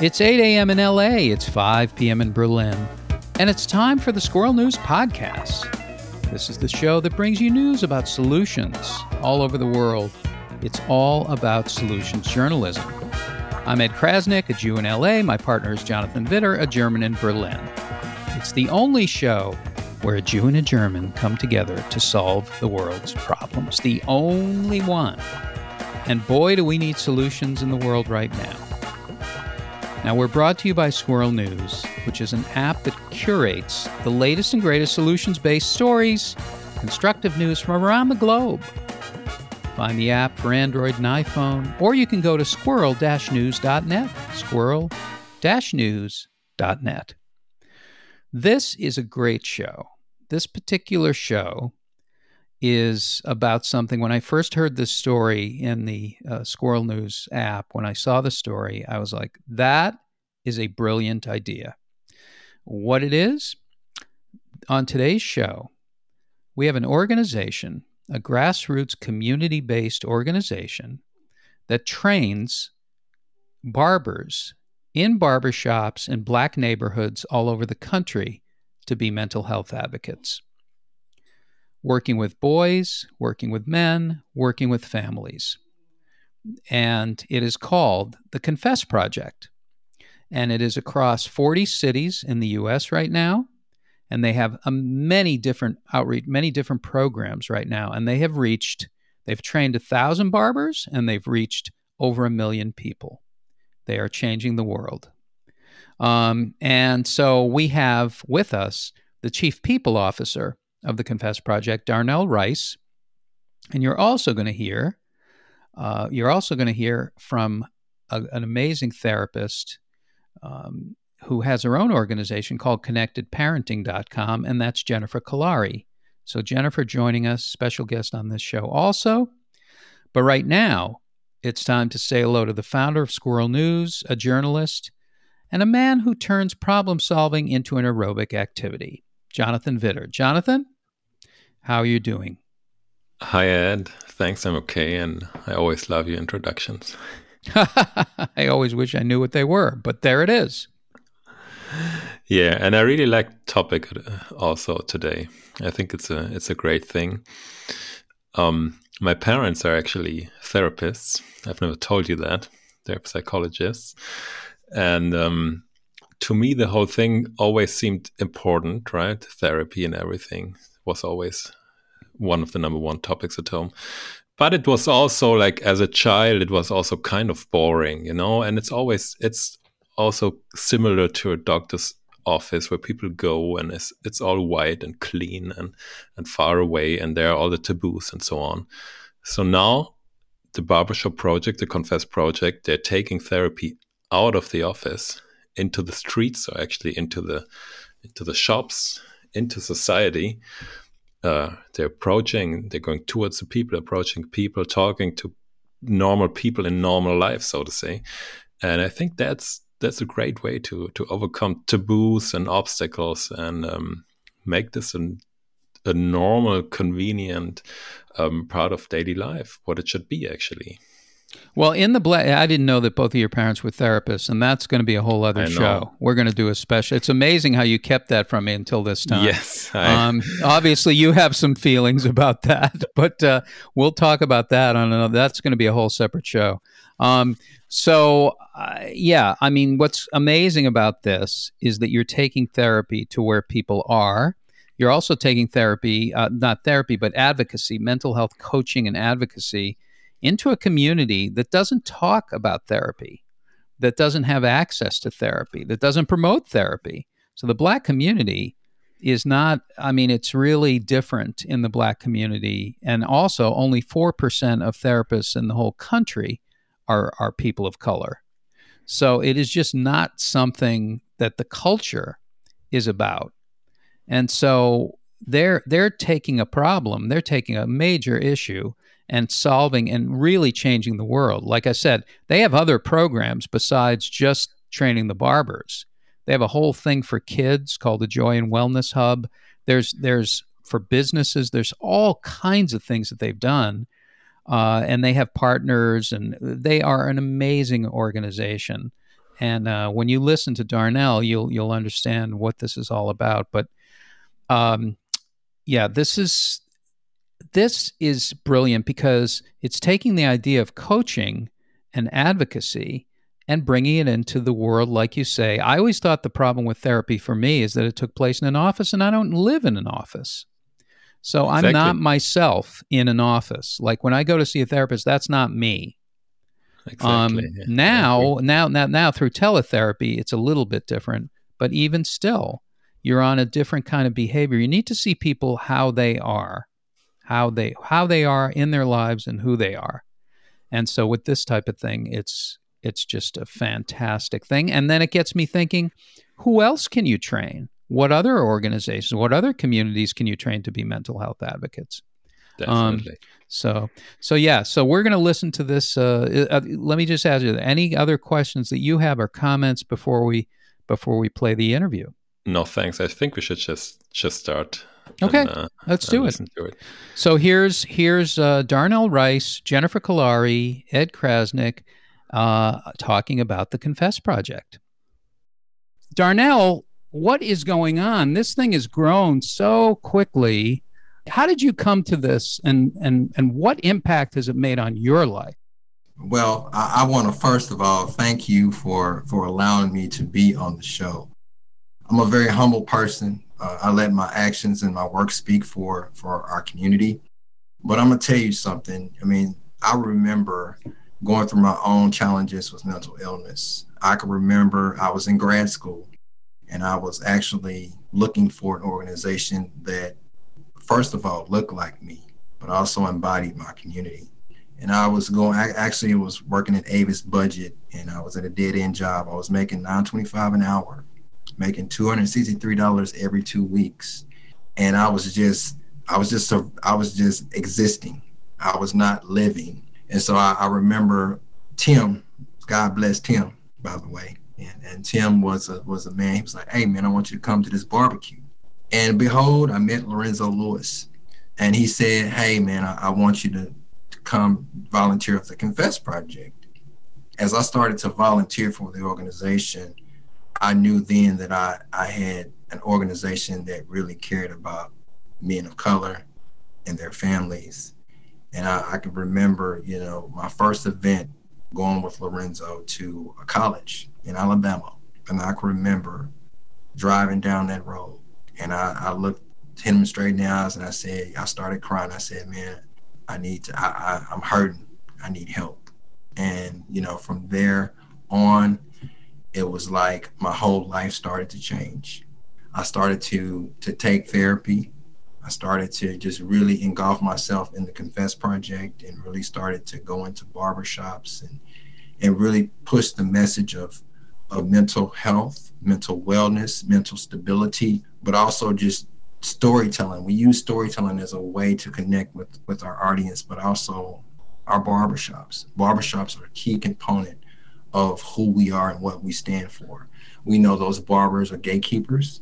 It's 8 a.m. in LA, it's 5 p.m. in Berlin, and it's time for the Squirrel News Podcast. This is the show that brings you news about solutions all over the world. It's all about solutions journalism. I'm Ed Crasnick, a Jew in LA. My partner is Jonathan Widder, a German in Berlin. It's the only show where a Jew and a German come together to solve the world's problems. The only one. And boy, do we need solutions in the world right now. Now, we're brought to you by Squirrel News, which is an app that curates the latest and greatest solutions based stories, constructive news from around the globe. Find the app for Android and iPhone, or you can go to squirrel news.net. Squirrel news.net. This is a great show. This particular show is about something. When I first heard this story in the uh, Squirrel News app, when I saw the story, I was like, that is a brilliant idea. What it is? On today's show, we have an organization, a grassroots community based organization that trains barbers in barbershops in black neighborhoods all over the country to be mental health advocates working with boys, working with men, working with families. And it is called the Confess Project. And it is across 40 cities in the US right now. And they have a many different outreach, many different programs right now. And they have reached, they've trained a thousand barbers and they've reached over a million people. They are changing the world. Um, and so we have with us the chief people officer of the Confess Project, Darnell Rice. And you're also going to hear, uh, you're also going to hear from a, an amazing therapist um, who has her own organization called ConnectedParenting.com, and that's Jennifer Kolari. So Jennifer joining us, special guest on this show also. But right now, it's time to say hello to the founder of Squirrel News, a journalist, and a man who turns problem solving into an aerobic activity. Jonathan Widder. Jonathan, how are you doing? Hi, Ed. Thanks, I'm okay. And I always love your introductions. I always wish I knew what they were, but there it is. Yeah, and I really like topic uh, also today. I think it's a it's a great thing. Um, my parents are actually therapists. I've never told you that. They're psychologists, and um, to me, the whole thing always seemed important, right? Therapy and everything was always one of the number one topics at home. But it was also like as a child, it was also kind of boring, you know. And it's always it's also similar to a doctor's office where people go and it's, it's all white and clean and and far away, and there are all the taboos and so on. So now the barbershop project, the Confess project, they're taking therapy out of the office into the streets or actually into the into the shops into society. Uh, they're approaching they're going towards the people approaching people talking to normal people in normal life so to say. And i think that's that's a great way to to overcome taboos and obstacles and um, make this an, a normal convenient um, part of daily life what it should be actually well, in the black, I didn't know that both of your parents were therapists, and that's going to be a whole other show. We're going to do a special. It's amazing how you kept that from me until this time. Yes. I... Um, obviously, you have some feelings about that, but uh, we'll talk about that on another. That's going to be a whole separate show. Um, so, uh, yeah, I mean, what's amazing about this is that you're taking therapy to where people are. You're also taking therapy, uh, not therapy, but advocacy, mental health coaching and advocacy into a community that doesn't talk about therapy, that doesn't have access to therapy, that doesn't promote therapy. So the black community is not, I mean, it's really different in the black community. And also, only 4% of therapists in the whole country are, are people of color. So it is just not something that the culture is about. And so they're they're taking a problem, they're taking a major issue and solving and really changing the world. Like I said, they have other programs besides just training the barbers. They have a whole thing for kids called the Joy and Wellness Hub. There's there's for businesses. There's all kinds of things that they've done, uh, and they have partners, and they are an amazing organization. And uh, when you listen to Darnell, you'll you'll understand what this is all about. But um, yeah, this is this is brilliant because it's taking the idea of coaching and advocacy and bringing it into the world, like you say. I always thought the problem with therapy for me is that it took place in an office, and I don't live in an office. So exactly. I'm not myself in an office. Like when I go to see a therapist, that's not me. Exactly. Um, yeah. Now, now, now, now, through teletherapy, it's a little bit different. But even still, you're on a different kind of behavior. You need to see people how they are, how they how they are in their lives, and who they are. And so, with this type of thing, it's it's just a fantastic thing. And then it gets me thinking, who else can you train? What other organizations, what other communities can you train to be mental health advocates? Definitely. Um, so, so yeah. So we're going to listen to this. Uh, uh, let me just ask you: any other questions that you have or comments before we before we play the interview? No, thanks. I think we should just just start. Okay, and, uh, let's do it. it. So here's here's uh, Darnell Rice, Jennifer Kolari, Ed Crasnick uh, talking about the Confess Project. Darnell, what is going on? This thing has grown so quickly. How did you come to this, and and and what impact has it made on your life? Well, I, I want to first of all thank you for for allowing me to be on the show. I'm a very humble person. Uh, I let my actions and my work speak for for our community. But I'm gonna tell you something. I mean, I remember going through my own challenges with mental illness. I can remember I was in grad school and I was actually looking for an organization that, first of all, looked like me, but also embodied my community. And I was going, I actually was working at Avis Budget and I was at a dead end job. I was making 925 an hour, making $263 every two weeks. And I was just, I was just, I was just existing. I was not living. And so I, I remember Tim, God bless Tim, by the way. And, and Tim was a, was a man. He was like, "Hey man, I want you to come to this barbecue." And behold, I met Lorenzo Lewis, and he said, "Hey man, I, I want you to, to come volunteer for the Confess Project." As I started to volunteer for the organization, I knew then that I I had an organization that really cared about men of color and their families and I, I can remember, you know, my first event going with Lorenzo to a college in Alabama. And I can remember driving down that road. And I, I looked him straight in the eyes and I said, I started crying. I said, man, I need to, I, I, I'm hurting. I need help. And, you know, from there on, it was like my whole life started to change. I started to to take therapy. I started to just really engulf myself in the Confess Project and really started to go into barbershops and and really push the message of of mental health, mental wellness, mental stability, but also just storytelling. We use storytelling as a way to connect with with our audience, but also our barbershops. Barbershops are a key component of who we are and what we stand for. We know those barbers are gatekeepers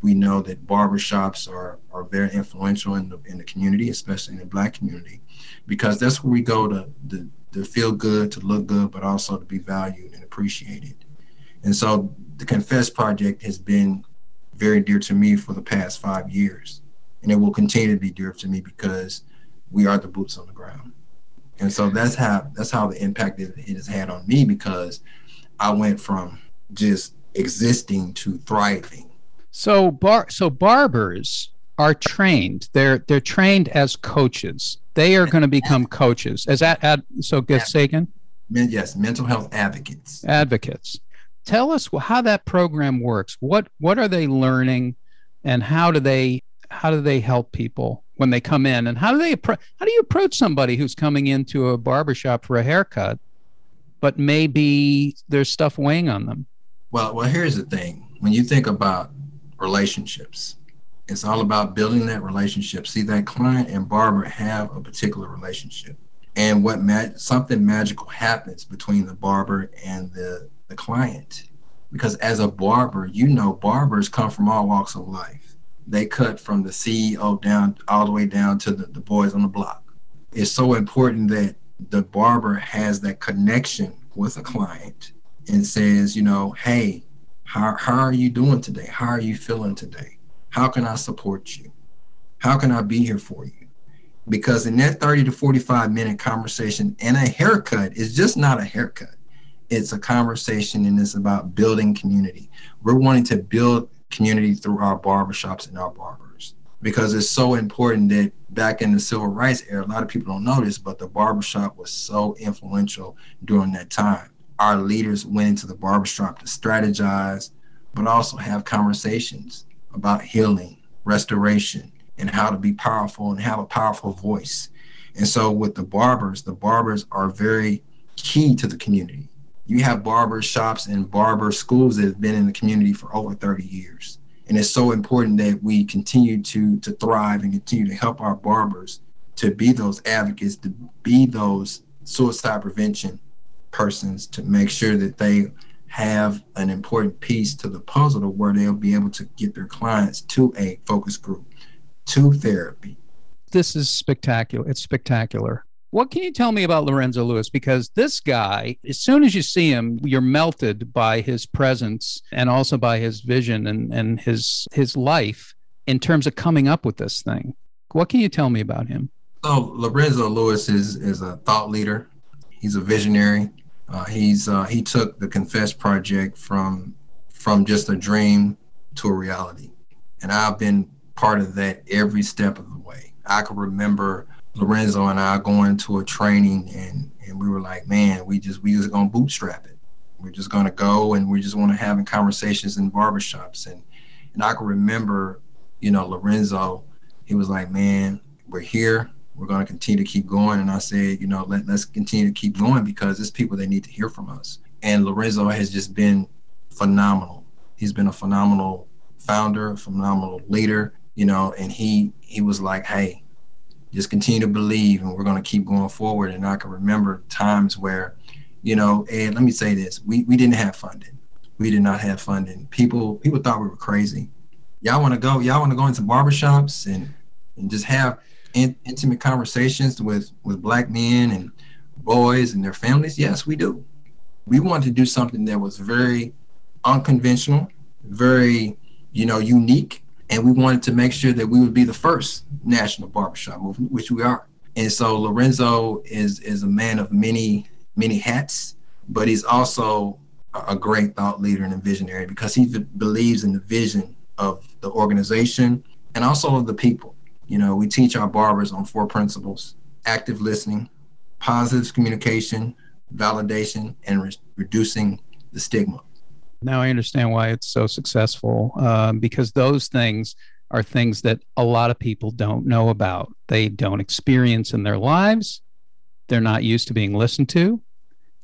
we know that barbershops are, are very influential in the, in the community, especially in the black community, because that's where we go to, to, to feel good, to look good, but also to be valued and appreciated. And so the Confess Project has been very dear to me for the past five years. And it will continue to be dear to me because we are the boots on the ground. And so that's how that's how the impact it, it has had on me because I went from just existing to thriving so bar so barbers are trained. They're they're trained as coaches. They are going to become coaches. Is that ad, so? Get Sagan. Yes, mental health advocates. Advocates. Tell us how that program works. What what are they learning, and how do they how do they help people when they come in? And how do they how do you approach somebody who's coming into a barbershop for a haircut, but maybe there's stuff weighing on them? Well, well, here's the thing. When you think about relationships. It's all about building that relationship. See, that client and barber have a particular relationship. And what ma- something magical happens between the barber and the, the client. Because as a barber, you know, barbers come from all walks of life. They cut from the CEO down all the way down to the, the boys on the block. It's so important that the barber has that connection with a client and says, you know, hey, how, how are you doing today? How are you feeling today? How can I support you? How can I be here for you? Because in that 30 to 45 minute conversation and a haircut is just not a haircut. It's a conversation and it's about building community. We're wanting to build community through our barbershops and our barbers because it's so important that back in the civil rights era, a lot of people don't know this, but the barbershop was so influential during that time. Our leaders went into the barbershop to strategize, but also have conversations about healing, restoration, and how to be powerful and have a powerful voice. And so with the barbers, the barbers are very key to the community. You have barber shops and barber schools that have been in the community for over 30 years. And it's so important that we continue to to thrive and continue to help our barbers to be those advocates, to be those suicide prevention persons, to make sure that they have an important piece to the puzzle to where they'll be able to get their clients to a focus group, to therapy. This is spectacular. It's spectacular. What can you tell me about Lorenzo Lewis? Because this guy, as soon as you see him, you're melted by his presence and also by his vision and, and his his life in terms of coming up with this thing. What can you tell me about him? So Lorenzo Lewis is is a thought leader. He's a visionary. Uh, he's uh, he took the Confess project from from just a dream to a reality, and I've been part of that every step of the way. I can remember Lorenzo and I going to a training and and we were like, man, we just we just gonna bootstrap it. We're just gonna go and we just want to having conversations in barbershops and and I can remember, you know, Lorenzo, he was like, man, we're here. We're to continue to keep going. And I said, you know, let, let's continue to keep going because there's people that need to hear from us. And Lorenzo has just been phenomenal. He's been a phenomenal founder, a phenomenal leader, you know, and he he was like, hey, just continue to believe and we're going to keep going forward. And i can remember times where you know and let me say this. We, we didn't have funding. We did not have funding. People people thought we were crazy. Y'all want to go y'all want to go into barbershops and and just have in, intimate conversations with with black men and boys and their families? Yes we do. We wanted to do something that was very unconventional very you know unique and we wanted to make sure that we would be the first national barbershop movement, which we are. And so Lorenzo is is a man of many many hats, but he's also a great thought leader and a visionary because he believes in the vision of the organization and also of the people. You know, we teach our barbers on four principles: active listening, positive communication, validation, and re- reducing the stigma. Now I understand why it's so successful um, because those things are things that a lot of people don't know about. They don't experience in their lives. They're not used to being listened to.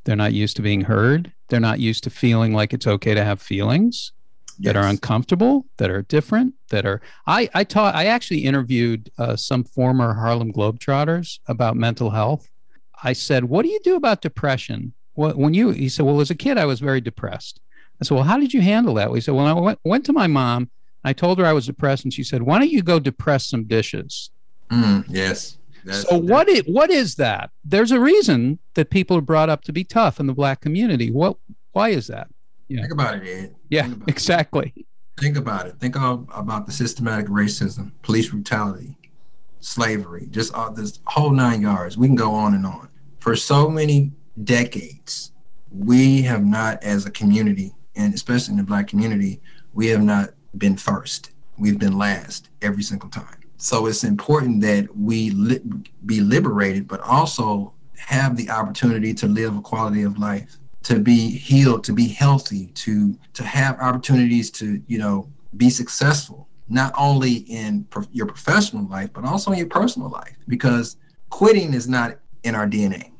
They're not used to being heard. They're not used to feeling like it's okay to have feelings yes. that are uncomfortable, that are different, that are. I I taught. I actually interviewed uh, some former Harlem Globetrotters about mental health. I said, "What do you do about depression?" What when you? He said, "Well, as a kid, I was very depressed." I said, Well, how did you handle that? We said, Well, I went, went to my mom. I told her I was depressed, and she said, Why don't you go depress some dishes? Mm, yes. That's, so what is, what is that? There's a reason that people are brought up to be tough in the black community. What why is that? Yeah. Think about it, Ed. Yeah, exactly. It. Think about it. Think of, about the systematic racism, police brutality, slavery, just all this whole nine yards. We can go on and on. For so many decades, we have not, as a community, and especially in the black community, we have not been first. We've been last every single time. So it's important that we li- be liberated, but also have the opportunity to live a quality of life, to be healed, to be healthy, to to have opportunities to you know be successful, not only in pro- your professional life, but also in your personal life, because quitting is not in our DNA.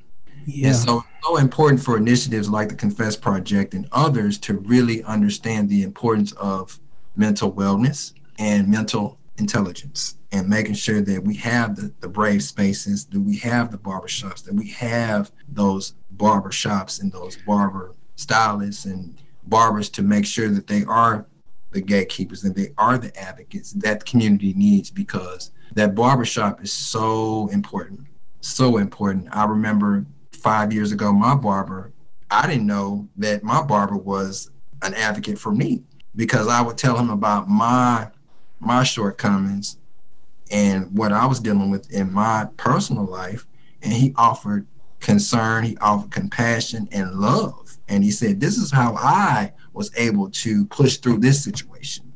Yeah. And so so important for initiatives like the Confess Project and others to really understand the importance of mental wellness and mental intelligence and making sure that we have the, the brave spaces, that we have the barbershops, that we have those barbershops and those barber stylists and barbers to make sure that they are the gatekeepers and they are the advocates that the community needs because that barbershop is so important. So important. I remember five years ago, my barber, I didn't know that my barber was an advocate for me because I would tell him about my my shortcomings and what I was dealing with in my personal life, and he offered concern, he offered compassion and love, and he said, "This is how I was able to push through this situation."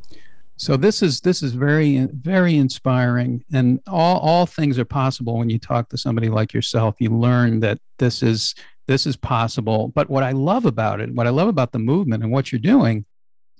So this is this is very very inspiring, and all all things are possible when you talk to somebody like yourself. You learn that this is this is possible. But what I love about it, what I love about the movement and what you're doing,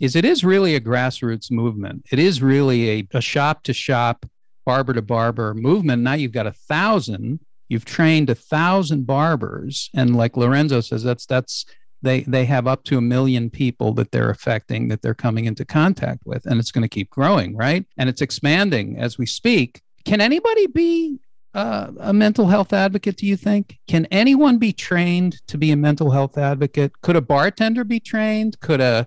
is it is really a grassroots movement. It is really a, a shop to shop, barber to barber movement. Now you've got a thousand. You've trained a thousand barbers, and like Lorenzo says, that's that's they they have up to a million people that they're affecting that they're coming into contact with and it's going to keep growing right? And it's expanding as we speak. Can anybody be uh, a mental health advocate do you think? Can anyone be trained to be a mental health advocate? Could a bartender be trained? Could a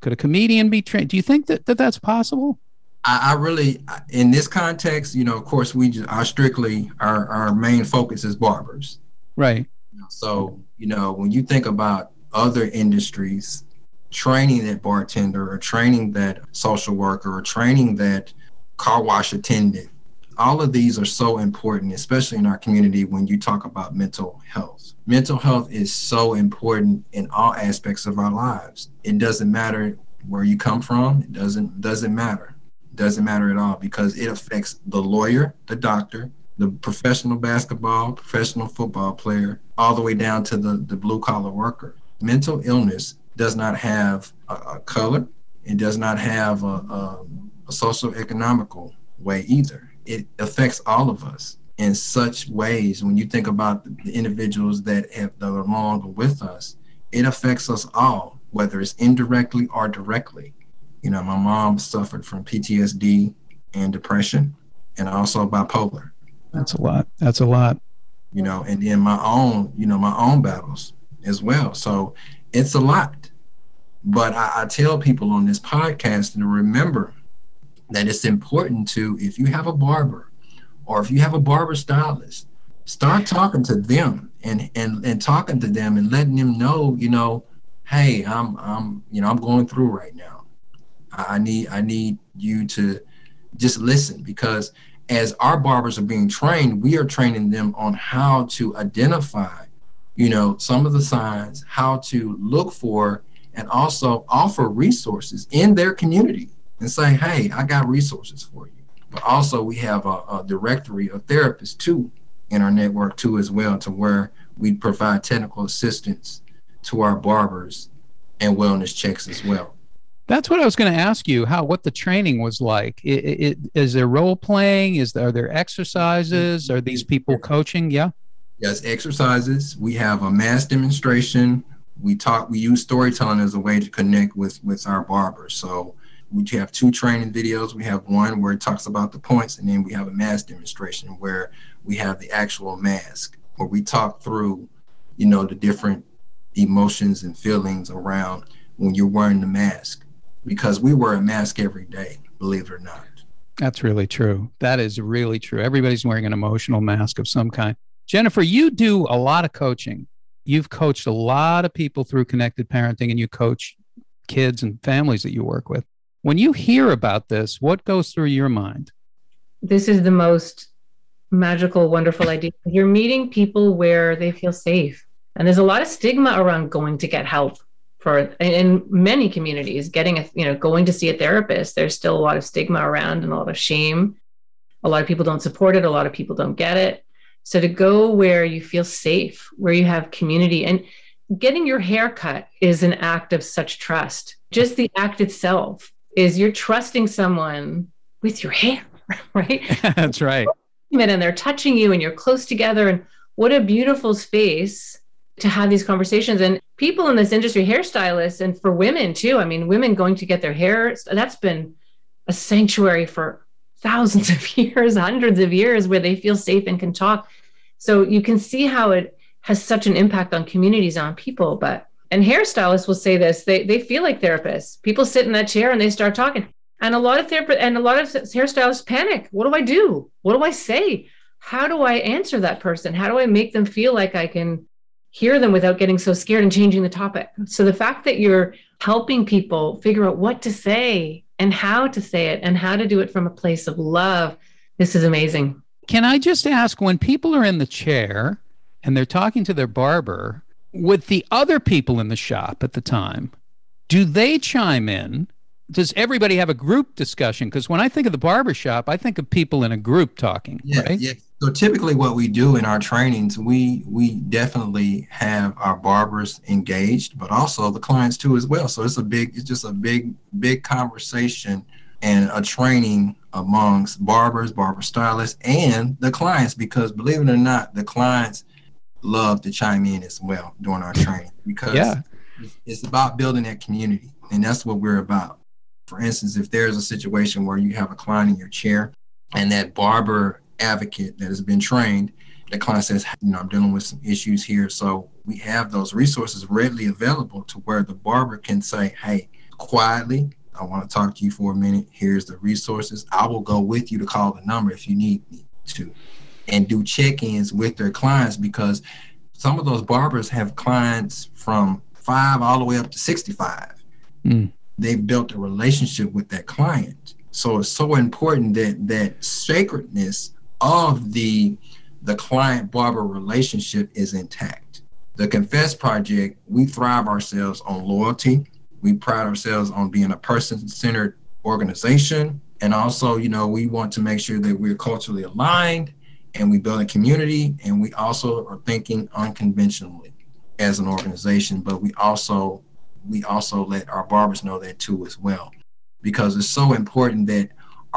could a comedian be trained? Do you think that, that that's possible? I, I really in this context you know of course we just are strictly our, our main focus is barbers. Right. So you know when you think about other industries training that bartender or training that social worker or training that car wash attendant. All of these are so important, especially in our community when you talk about mental health. Mental health is so important in all aspects of our lives. It doesn't matter where you come from, it doesn't doesn't matter. It doesn't matter at all because it affects the lawyer, the doctor, the professional basketball, professional football player, all the way down to the, the blue collar worker mental illness does not have a, a color. It does not have a, a, a social economical way either. It affects all of us in such ways. When you think about the individuals that have that are no longer with us, it affects us all, whether it's indirectly or directly. You know, my mom suffered from PTSD and depression, and also bipolar. That's a lot. That's a lot. You know, and then my own, you know, my own battles as well. So it's a lot. But I, I tell people on this podcast to remember that it's important to, if you have a barber or if you have a barber stylist, start talking to them and, and, and talking to them and letting them know, you know, hey, I'm, I'm, you know, I'm going through right now. I, I need, I need you to just listen because as our barbers are being trained, we are training them on how to identify you know, some of the signs, how to look for, and also offer resources in their community and say, hey, I got resources for you. But also, we have a, a directory of therapists too in our network too, as well, to where we provide technical assistance to our barbers and wellness checks as well. That's what I was going to ask you. How what the training was like? It, it, is there role playing? Is there are there exercises? Mm-hmm. Are these people coaching? Yeah. Yes, exercises. We have a mask demonstration. We talk. We use storytelling as a way to connect with with our barbers. So we have two training videos. We have one where it talks about the points, and then we have a mask demonstration where we have the actual mask, where we talk through, you know, the different emotions and feelings around when you're wearing the mask, because we wear a mask every day. Believe it or not. That's really true. That is really true. Everybody's wearing an emotional mask of some kind. Jennifer, you do a lot of coaching. You've coached a lot of people through connected parenting and you coach kids and families that you work with. When you hear about this, what goes through your mind? This is the most magical, wonderful idea. You're meeting people where they feel safe. And there's a lot of stigma around going to get help for in many communities getting a you know going to see a therapist there's still a lot of stigma around and a lot of shame a lot of people don't support it a lot of people don't get it so to go where you feel safe, where you have community, and getting your hair cut is an act of such trust. Just the act itself is you're trusting someone with your hair, right? That's right. And they're touching you and you're close together. And what a beautiful space to have these conversations. And people in this industry, hairstylists, and for women too. I mean, women going to get their hair, that's been a sanctuary for thousands of years, hundreds of years, where they feel safe and can talk. So you can see how it has such an impact on communities, on people. But and hairstylists will say this: they they feel like therapists. People sit in that chair and they start talking, and a lot of therapists and a lot of hairstylists panic. What do I do? What do I say? How do I answer that person? How do I make them feel like I can hear them without getting so scared and changing the topic. So the fact that you're helping people figure out what to say and how to say it and how to do it from a place of love, this is amazing. Can I just ask when people are in the chair and they're talking to their barber with the other people in the shop at the time, do they chime in? Does everybody have a group discussion? Because when I think of the barber shop, I think of people in a group talking. Yeah, right? yeah. So typically, what we do in our trainings, we we definitely have our barbers engaged, but also the clients too as well. So it's a big, it's just a big, big conversation and a training amongst barbers, barber stylists, and the clients. Because believe it or not, the clients love to chime in as well during our training because Yeah. it's about building that community, and that's what we're about. For instance, if there's a situation where you have a client in your chair and that barber advocate that has been trained, the client says, you know, I'm dealing with some issues here. So we have those resources readily available to where the barber can say, hey, quietly, I want to talk to you for a minute. Here's the resources. I will go with you to call the number if you need me to. And do check ins with their clients because some of those barbers have clients from five all the way up to 65. Mm. They've built a relationship with that client. So it's so important that that sacredness of the the client barber relationship is intact. The Confess Project, we thrive ourselves on loyalty. We pride ourselves on being a person-centered organization. And also, you know, we want to make sure that we're culturally aligned and we build a community and we also are thinking unconventionally as an organization, but we also we also let our barbers know that too as well because it's so important that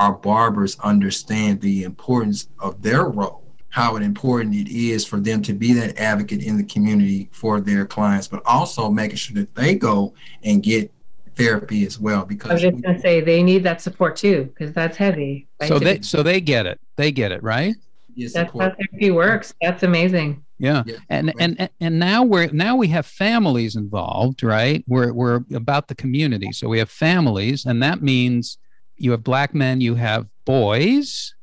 our barbers understand the importance of their role how important it is for them to be that advocate in the community for their clients but also making sure that they go and get therapy as well because I was just going to say they need that support too because that's heavy. right? So they so they get it. They get it, right? it's that's how therapy works. That's amazing. Yeah. Yeah. And and and now we're now we have families involved, right? We're we're about the community. So we have families and that means you have black men, you have boys,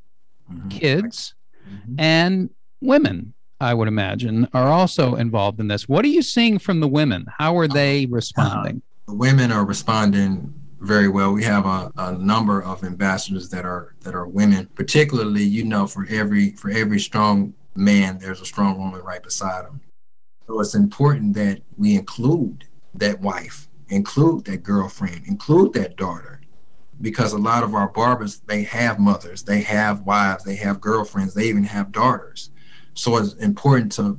Mhm. kids, Mhm. and women, I would imagine, are also involved in this. What are you seeing from the women? How are they responding? the women are responding very well. We have a, a number of ambassadors that are that are women. Particularly, you know, for every for every strong man, there's a strong woman right beside him. So it's important that we include that wife, include that girlfriend, include that daughter, because a lot of our barbers they have mothers, they have wives, they have girlfriends, they even have daughters. So it's important to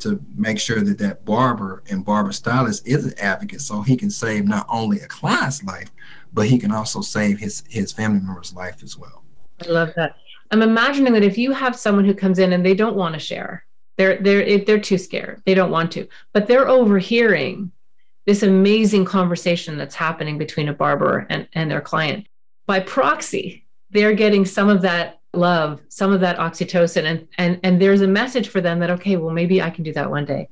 to make sure that that barber and barber stylist is an advocate so he can save not only a client's life but he can also save his his family member's life as well I love that. I'm imagining that if you have someone who comes in and they don't want to share, they're they're they're too scared. They don't want to, but they're overhearing this amazing conversation that's happening between a barber and, and their client. By proxy, they're getting some of that love, some of that oxytocin, and and and there's a message for them that okay, well maybe I can do that one day,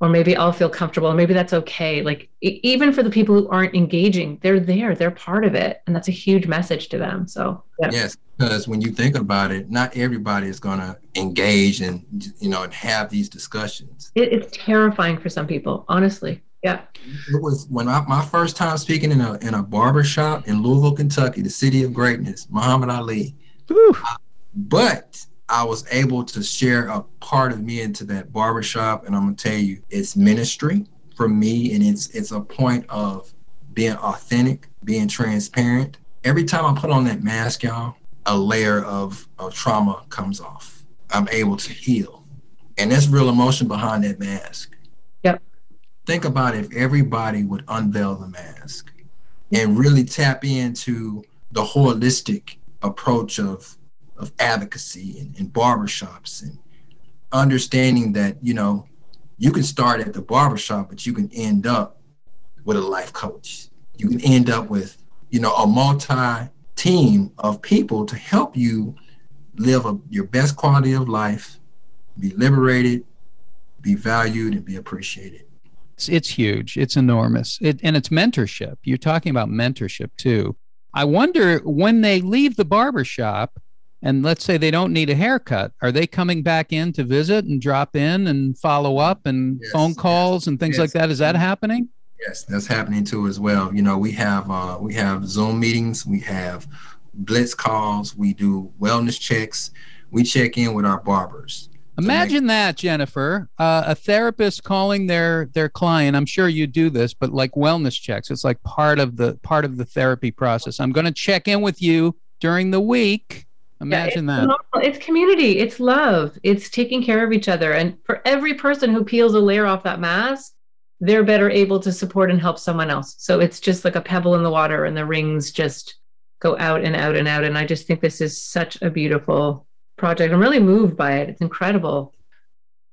or maybe I'll feel comfortable, or maybe that's okay. Like even for the people who aren't engaging, they're there, they're part of it, and that's a huge message to them. So yeah. yes because when you think about it not everybody is going to engage and you know and have these discussions It, it's terrifying for some people, honestly. Yeah. it was when I, my first time speaking in a in a barber shop in louisville kentucky the city of greatness muhammad ali Whew. Uh, but I was able to share a part of me into that barbershop, and I'm gonna tell you, it's ministry for me, and it's it's a point of being authentic, being transparent. Every time I put on that mask, y'all, a layer of, of trauma comes off. I'm able to heal. And there's real emotion behind that mask. Think about if everybody would unveil the mask and really tap into the holistic approach of of advocacy and, and barbershops and understanding that you know you can start at the barbershop but you can end up with a life coach. You can end up with you know a multi team of people to help you live a, your best quality of life be liberated be valued and be appreciated It's, it's huge. It's enormous. It, and it's mentorship. You're talking about mentorship too. I wonder when they leave the barber shop, and let's say they don't need a haircut, are they coming back in to visit and drop in and follow up and Yes, phone yes, calls and things yes. like that? Is that happening? Yes, that's happening too as well. You know, we have uh, we have Zoom meetings, we have blitz calls, we do wellness checks, we check in with our barbers. Imagine that, Jennifer, uh, a therapist calling their their client. I'm sure you do this, but like wellness checks, it's like part of the part of the therapy process. I'm going to check in with you during the week. Imagine yeah, that. phenomenal. It's community. It's love. It's taking care of each other. And for every person who peels a layer off that mask, they're better able to support and help someone else. So it's just like a pebble in the water, and the rings just go out and out and out. And I just think this is such a beautiful project. I'm really moved by it. It's incredible.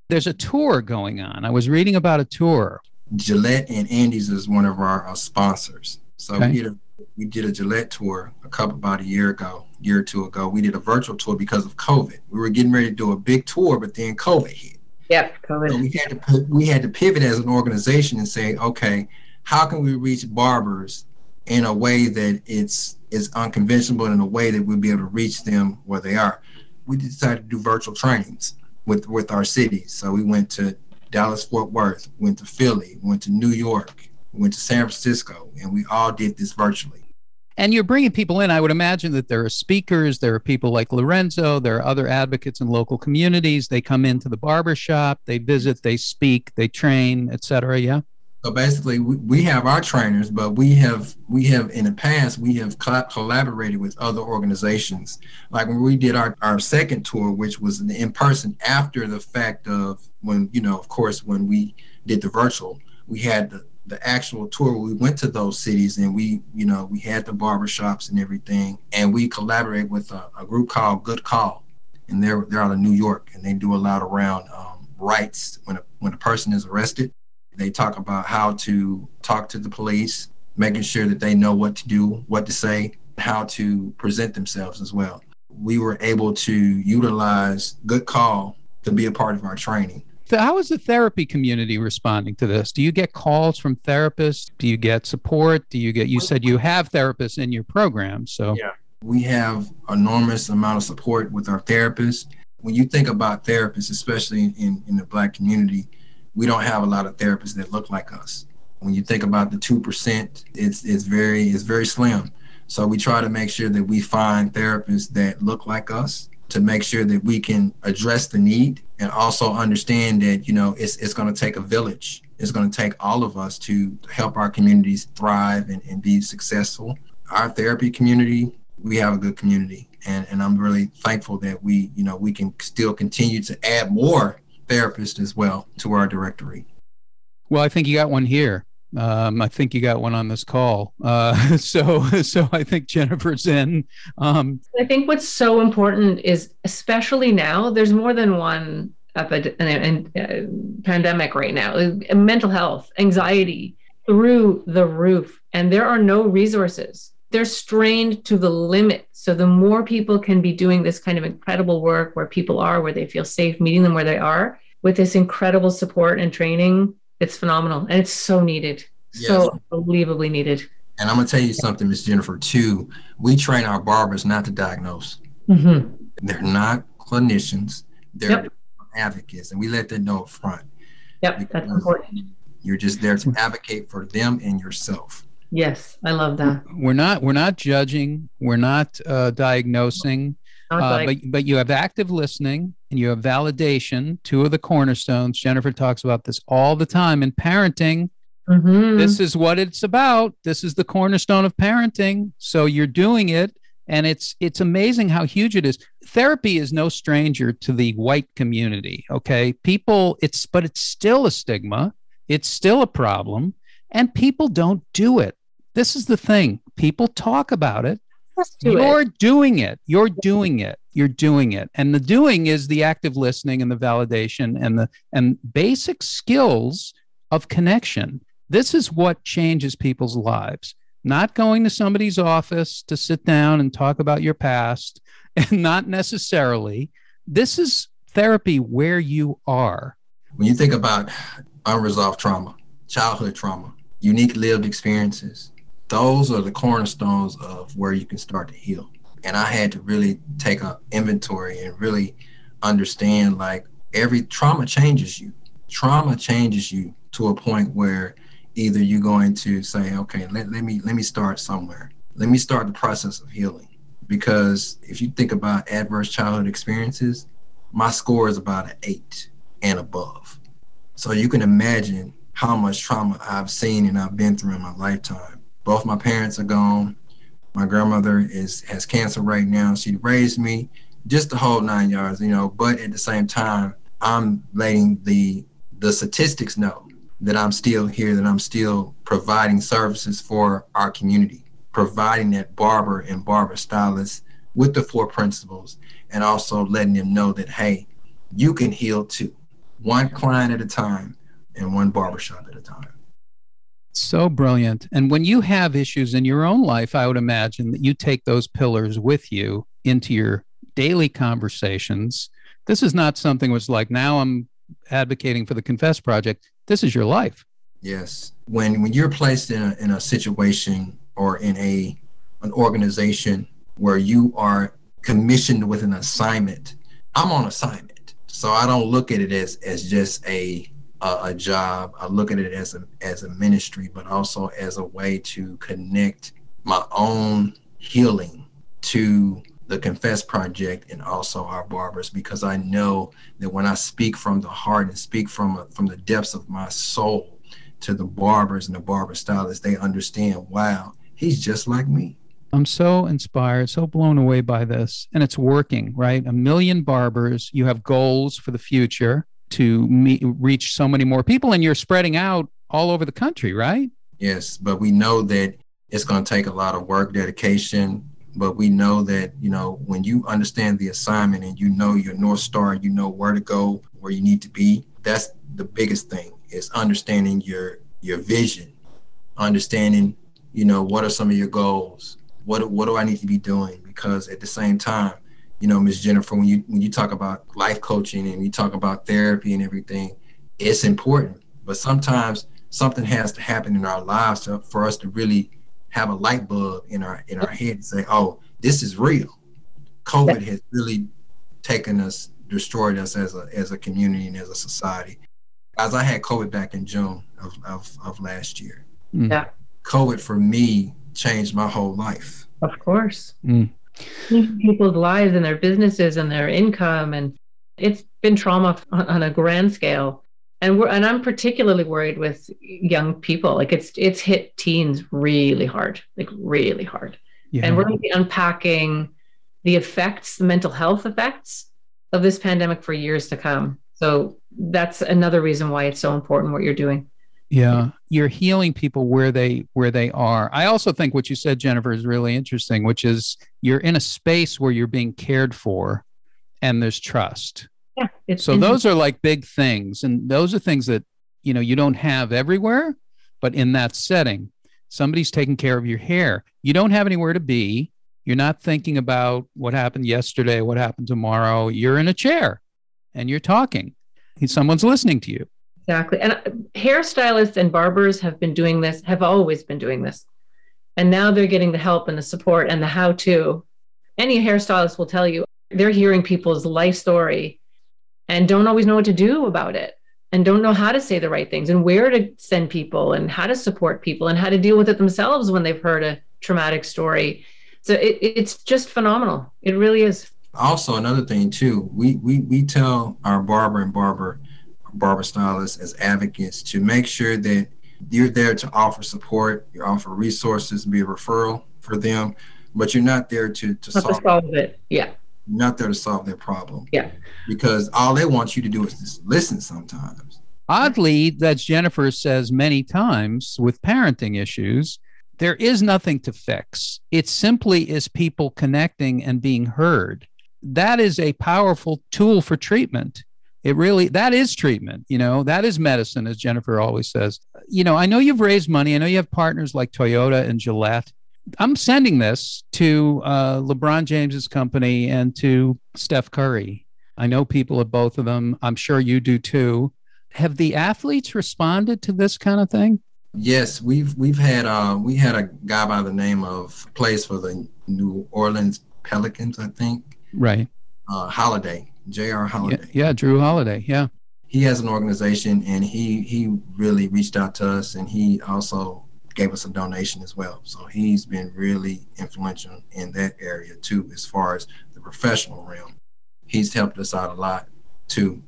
There's a tour going on. I was reading about a tour. Gillette and Andis is one of our uh, sponsors. So Okay. we did a we did a Gillette tour a couple about a year ago, year or two ago. We did a virtual tour because of COVID. We were getting ready to do a big tour, but then COVID hit. Yep, So COVID. we had to put, we had to pivot as an organization and say, okay, how can we reach barbers in a way that it's it's unconventional, but in a way that we'll be able to reach them where they are. We decided to do virtual trainings with with our cities. So we went to Dallas Fort Worth, went to Philly, went to New York, went to San Francisco, and we all did this virtually. And you're bringing people in. I would imagine that there are speakers, there are people like Lorenzo, there are other advocates in local communities. They come into the barber shop, they visit, they speak, they train, et cetera. Yeah. So basically, we, we have our trainers, but we have we have in the past we have colla- collaborated with other organizations. Like when we did our, our second tour, which was in person after the fact of when you know, of course, when we did the virtual, we had the, the actual tour. We went to those cities and we you know we had the barbershops and everything, and we collaborate with a, a group called Good Call, and they're they're out of New York, and they do a lot around um, rights when a, when a person is arrested they talk about how to talk to the police, making sure that they know what to do, what to say, how to present themselves as well. We were able to utilize Good Call to be a part of our training. So how is the therapy community responding to this? Do you get calls from therapists? Do you get support? Do you get, you said you have therapists in your program. So Yeah. We have enormous amount of support with our therapists. When you think about therapists, especially in, in the black community, we don't have a lot of therapists that look like us. When you think about the two percent, it's it's very it's very slim. So we try to make sure that we find therapists that look like us to make sure that we can address the need and also understand that you know it's it's going to take a village. It's going to take all of us to help our communities thrive and, and be successful. Our therapy community, we have a good community, and and I'm really thankful that we you know we can still continue to add more therapists as well to our directory. Well, I think you got one here. Um, I think you got one on this call. Uh, so, so I think Jennifer's in. Um, I think what's so important is, especially now, there's more than one epid- and, uh, pandemic right now. Mental health, anxiety through the roof, and there are no resources. They're strained to the limit. So the more people can be doing this kind of incredible work where people are, where they feel safe, meeting them where they are, with this incredible support and training, it's phenomenal, and it's so needed, so unbelievably needed. And I'm gonna tell you something, Miss Jennifer. Too, we train our barbers not to diagnose. hmm They're not clinicians. They're Yep. advocates, and we let them know up front. Yep, that's important. You're just there to advocate for them and yourself. Yes, I love that. we're not we're not judging. We're not uh, diagnosing. Not Uh, but but you have active listening and you have validation. Two of the cornerstones. Jennifer talks about this all the time in parenting. Mhm. This is what it's about. This is the cornerstone of parenting. So you're doing it, and it's it's amazing how huge it is. Therapy is no stranger to the white community. Okay, people. It's but it's still a stigma. It's still a problem, and people don't do it. This is the thing. People talk about it. Do You're it. doing it. You're doing it. You're doing it. And the doing is the active listening and the validation and the and basic skills of connection. This is what changes people's lives. Not going to somebody's office to sit down and talk about your past and not necessarily. This is therapy where you are. When you think about unresolved trauma, childhood trauma, unique lived experiences, those are the cornerstones of where you can start to heal. and I had to really take an inventory and really understand like every trauma changes you. Trauma changes you to a point where either you're going to say, okay, let, let me let me start somewhere. Let me start the process of healing. Because if you think about adverse childhood experiences, my score is about an eight and above. So you can imagine how much trauma I've seen and I've been through in my lifetime. Both my parents are gone. My grandmother is has cancer right now. She raised me just the whole nine yards, you know. But at the same time, I'm letting the the statistics know that I'm still here, that I'm still providing services for our community, providing that barber and barber stylist with the four principles, and also letting them know that hey, you can heal too, one client at a time and one barbershop at a time. So brilliant. And when you have issues in your own life, I would imagine that you take those pillars with you into your daily conversations. This is not something was like now I'm advocating for the Confess Project. This is your life. Yes. When when you're placed in a, in a situation or in a an organization where you are commissioned with an assignment, I'm on assignment. So I don't look at it as as just a a, a job. I look at it as a as a ministry, but also as a way to connect my own healing to the Confess Project and also our barbers because I know that when I speak from the heart and speak from from the depths of my soul to the barbers and the barber stylists, they understand. Wow, he's just like me. I'm so inspired, so blown away by this, and it's working. Right, a million barbers. You have goals for the future to meet, reach so many more people, and you're spreading out all over the country, right? Yes, but we know that it's going to take a lot of work, dedication. But we know that you know when you understand the assignment and you know your north star, and you know where to go, where you need to be. That's the biggest thing is understanding your your vision, understanding you know what are some of your goals, what what do I need to be doing? Because at the same time, you know, Ms. Jennifer, when you when you talk about life coaching and you talk about therapy and everything, it's important. But sometimes something has to happen in our lives to, for us to really have a light bulb in our in our head and say, "Oh, this is real." COVID has really taken us, destroyed us as a as a community and as a society. As I had COVID back in June of of, of last year. Mm. Yeah. COVID for me changed my whole life. Of course. Mm people's lives and their businesses and their income and it's been trauma on a grand scale. And we're and i'm particularly worried with young people. Like it's it's hit teens really hard like really hard. Yeah. and we're going to be unpacking the effects the mental health effects of this pandemic for years to come. So that's another reason why it's so important what you're doing yeah. You're healing people where they where they are. I also think what you said jennifer is really interesting which is you're in a space where you're being cared for and there's trust. Yeah so those are like big things and those are things that you know you don't have everywhere but in that setting somebody's taking care of your hair. You don't have anywhere to be. You're not thinking about what happened yesterday what happened tomorrow. You're in a chair and you're talking. Someone's listening to you Exactly. And uh, hairstylists and barbers have been doing this, have always been doing this. And now they're getting the help and the support and the how to. Any hairstylist will tell you they're hearing people's life story and don't always know what to do about it and don't know how to say the right things and where to send people and how to support people and how to deal with it themselves when they've heard a traumatic story. So it, it's just phenomenal. It really is. Also, another thing too, we we we tell our barber and barber barber stylists as advocates to make sure that you're there to offer support, you offer resources, be a referral for them, but you're not there to, to, solve, to solve it. Yeah. You're not there to solve their problem. Yeah. Because all they want you to do is just listen sometimes. Oddly, that Jennifer says many times with parenting issues, there is nothing to fix. It simply is people connecting and being heard. That is a powerful tool for treatment it really that is treatment you know that is medicine as jennifer always says. You know i know you've raised money. I know you have partners like toyota and gillette. I'm sending this to uh, lebron james's company and to steph curry. I know people at both of them. I'm sure you do too. Have the athletes responded to this kind of thing? Yes we've we've had uh we had a guy by the name of plays for the new orleans Pelicans, I think. Right. Uh, Holiday, J.R. Holiday. Yeah, yeah, Jrue Holiday. Yeah. He has an organization, and he he really reached out to us, and he also gave us a donation as well. So he's been really influential in that area too, as far as the professional realm. He's helped us out a lot too.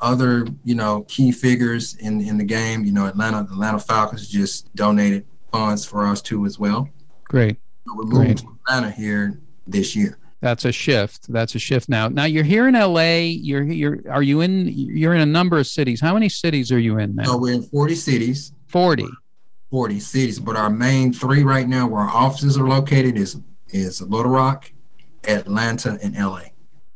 Other, you know, key figures in in the game, you know, Atlanta the Atlanta Falcons just donated funds for us too as well. Great. So we're moving Great. to Atlanta here this year. That's a shift. That's a shift now. Now you're here in LA. You're you're are you in you're in a number of cities. How many cities are you in now? So we're in 40 cities. 40. 40 cities, but our main three right now where our offices are located is is Little Rock, Atlanta, and LA.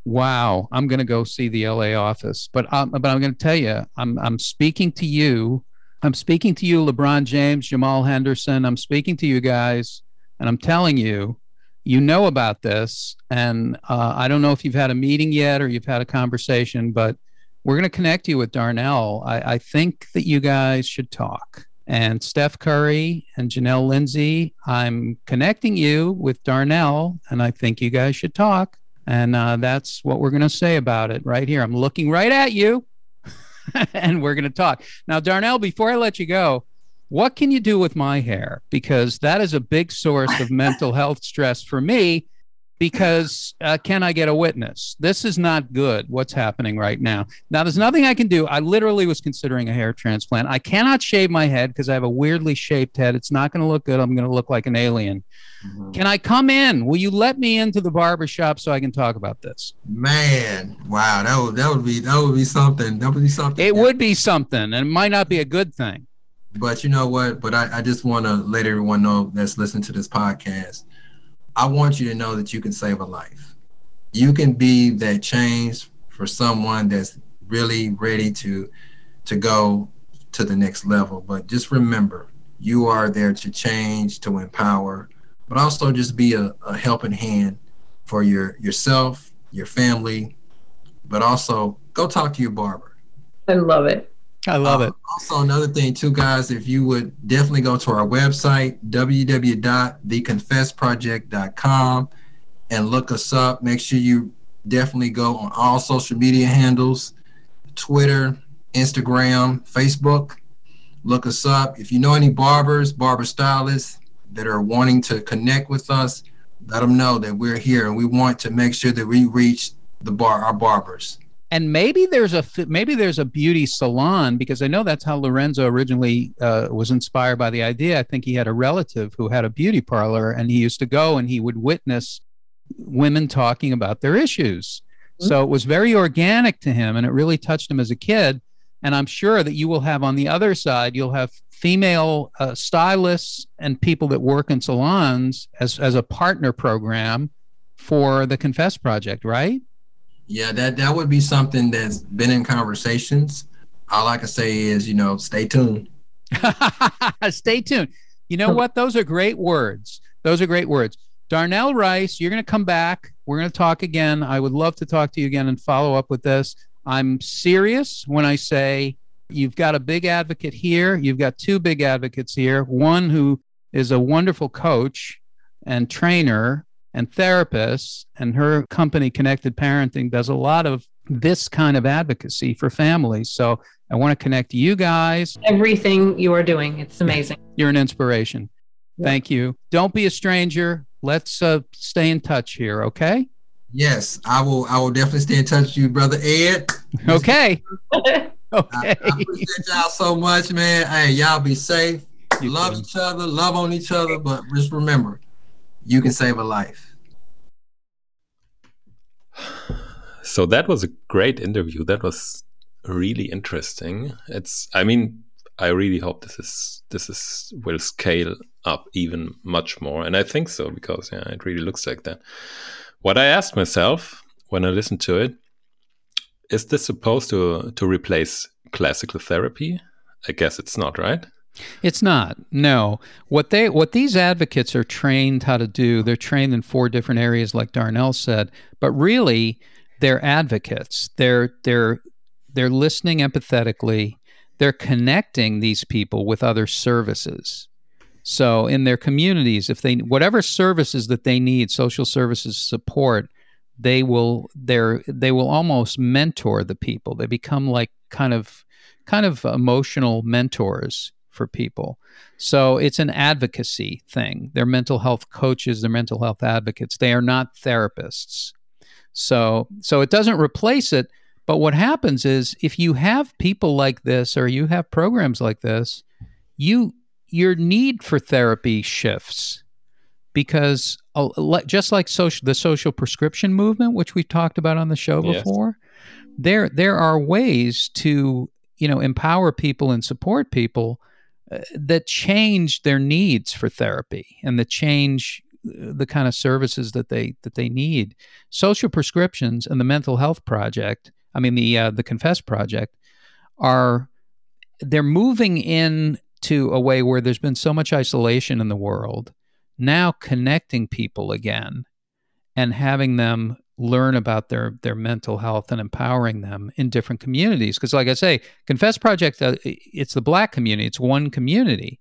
Wow, I'm going to go see the LA office, but um, but I'm going to tell you, I'm I'm speaking to you. I'm speaking to you, LeBron James, Jamal Henderson. I'm speaking to you guys, and I'm telling you, you know about this, and uh, I don't know if you've had a meeting yet or you've had a conversation, but we're going to connect you with Darnell. I, I think that you guys should talk and Steph Curry and Janelle Lindsay. I'm connecting you with Darnell, and I think you guys should talk. And uh, that's what we're going to say about it right here. I'm looking right at you, and we're going to talk. Now, Darnell, before I let you go, what can you do with my hair? Because that is a big source of mental health stress for me because uh, can I get a witness? This is not good, what's happening right now. Now, there's nothing I can do. I literally was considering a hair transplant. I cannot shave my head because I have a weirdly shaped head. It's not going to look good. I'm going to look like an alien. Mm-hmm. Can I come in? Will you let me into the barber shop so I can talk about this? Man, wow, that would that would be that would be something. That would be something. It would be something, and it might not be a good thing. But you know what? But I, I just want to let everyone know that's listening to this podcast I want you to know that you can save a life. You can be that change for someone that's really ready to to go to the next level. But just remember, you are there to change, to empower, but also just be a, a helping hand for your yourself, your family, but also go talk to your barber. I love it. I love uh, it. Also, another thing, too, guys, if you would definitely go to our website, www.theconfessproject.com, and look us up. Make sure you definitely go on all social media handles Twitter, Instagram, Facebook. Look us up. If you know any barbers, barber stylists that are wanting to connect with us, let them know that we're here and we want to make sure that we reach the bar our barbers and maybe there's a maybe there's a beauty salon because I know that's how Lorenzo originally uh, was inspired by the idea. I think he had a relative who had a beauty parlor, and he used to go and he would witness women talking about their issues. Mm-hmm. So it was very organic to him, and it really touched him as a kid. And I'm sure that you will have on the other side, you'll have female uh, stylists and people that work in salons as as a partner program for the Confess Project, right? Yeah, that that would be something that's been in conversations. All I can say is, you know, stay tuned. stay tuned. You know what? Those are great words. Those are great words. Darnell Rice, you're going to come back. We're going to talk again. I would love to talk to you again and follow up with this. I'm serious when I say you've got a big advocate here. You've got two big advocates here. One who is a wonderful coach and trainer and therapists, and her company, Connected Parenting, does a lot of this kind of advocacy for families. So I want to connect you guys. Everything you are doing, it's amazing. You're an inspiration. Thank you. Don't be a stranger. Let's uh, stay in touch here, okay? Yes, I will. I will definitely stay in touch with you, brother Ed. Okay. okay. I, I, appreciate y'all so much, man. Hey, y'all be safe. You love too. each other, love on each other, but just remember, you can save a life. So that was a great interview. That was really interesting. It's I mean, I really hope this is this is will scale up even much more. And I think so because yeah, it really looks like that. What I asked myself when I listened to it, is this supposed to to replace classical therapy? I guess it's not, right? It's not. No. What they what these advocates are trained how to do, they're trained in four different areas like Darnell said, but really they're advocates. They're they're they're listening empathetically. They're connecting these people with other services. So in their communities, if they whatever services that they need, social services support, they will they're they will almost mentor the people. They become like kind of kind of emotional mentors for people. So it's an advocacy thing. They're mental health coaches, they're mental health advocates. They are not therapists. So so it doesn't replace it, but what happens is if you have people like this or you have programs like this, you your need for therapy shifts because just like social the social prescription movement which we've talked about on the show before yes. there there are ways to you know empower people and support people uh, that change their needs for therapy and that change uh, the kind of services that they that they need. Social prescriptions and the mental health project i mean the uh, the confess project are they're moving in to a way where there's been so much isolation in the world, now connecting people again and having them learn about their their mental health and empowering them in different communities. Because like i say confess project uh, it's the black community it's one community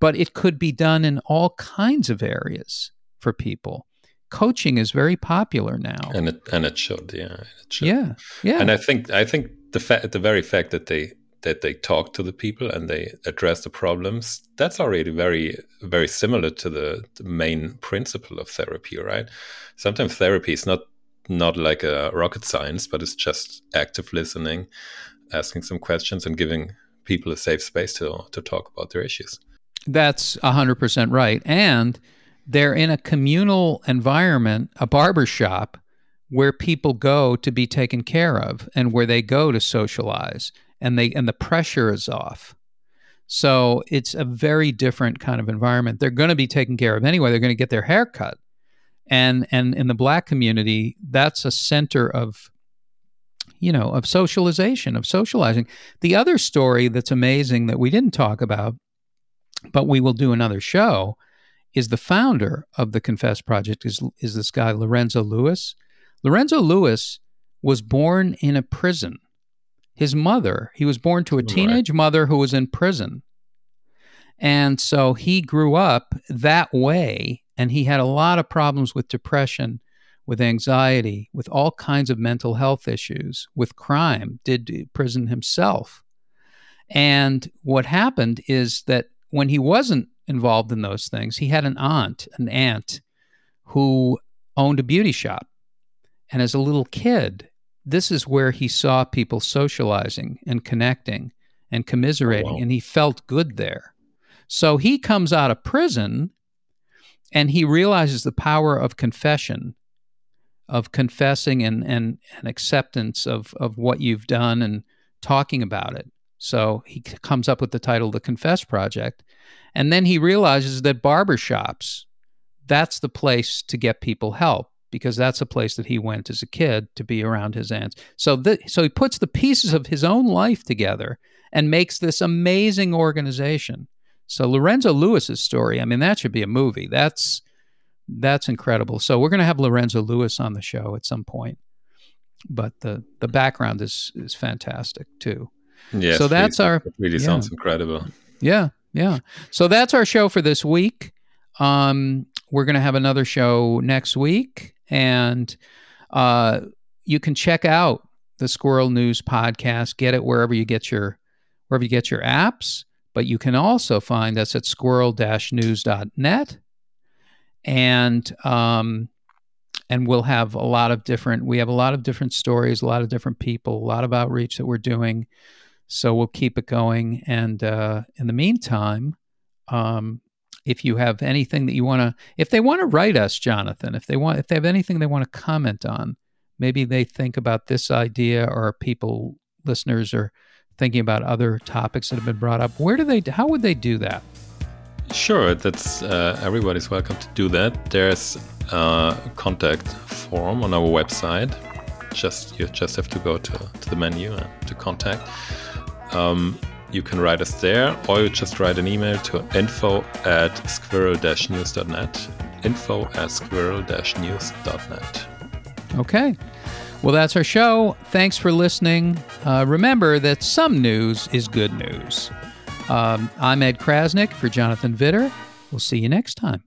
but it could be done in all kinds of areas for people. Coaching is very popular now. And it and it should yeah it should. yeah yeah. And i think i think the fact the very fact that they that they talk to the people and they address the problems that's already very very similar to the, the main principle of therapy right? Sometimes therapy is not not like a rocket science but it's just active listening asking some questions and giving people a safe space to to talk about their issues. That's 100% right. And they're in a communal environment a barber shop where people go to be taken care of and where they go to socialize and they and the pressure is off. So it's a very different kind of environment. They're going to be taken care of anyway. They're going to get their hair cut. And and in the black community, that's a center of you know, of socialization, of socializing. The other story that's amazing that we didn't talk about, but we will do another show, is the founder of the Confess Project is is this guy Lorenzo Lewis. Lorenzo Lewis was born in a prison his mother. He was born to a teenage right. mother who was in prison. And so he grew up that way, and he had a lot of problems with depression, with anxiety, with all kinds of mental health issues, with crime, did prison himself. And what happened is that when he wasn't involved in those things, he had an aunt, an aunt, who owned a beauty shop. And as a little kid, this is where he saw people socializing and connecting and commiserating, oh, wow. and he felt good there. So he comes out of prison and he realizes the power of confession, of confessing and, and, and acceptance of, of what you've done and talking about it. So he comes up with the title The Confess Project. And then he realizes that barbershops, that's the place to get people help because that's a place that he went as a kid to be around his aunts. So the, so he puts the pieces of his own life together and makes this amazing organization. So Lorenzo Lewis's story, I mean that should be a movie. That's that's incredible. So we're going to have Lorenzo Lewis on the show at some point. But the the background is is fantastic too. Yeah. So that's really, our it really yeah. sounds incredible. Yeah, yeah. So that's our show for this week. Um, we're going to have another show next week and uh, you can check out the Squirrel News podcast. Get it wherever you get your wherever you get your apps. But you can also find us at squirrel-news.net, and um, and we'll have a lot of different. We have a lot of different stories, a lot of different people, a lot of outreach that we're doing. So we'll keep it going. And uh, in the meantime, um, if you have anything that you want to if they want to write us jonathan if they want if they have anything they want to comment on maybe they think about this idea or people listeners are thinking about other topics that have been brought up where do they how would they do that? Sure that's uh, everybody's welcome to do that. There's a contact form on our website. Just you just have to go to, to the menu to contact. Um, you can write us there, or you just write an email to info at squirrel-news.net. Info at squirrel-news.net. Okay. Well, that's our show. Thanks for listening. Uh, remember that some news is good news. Um, I'm Ed Crasnick for Jonathan Widder. We'll see you next time.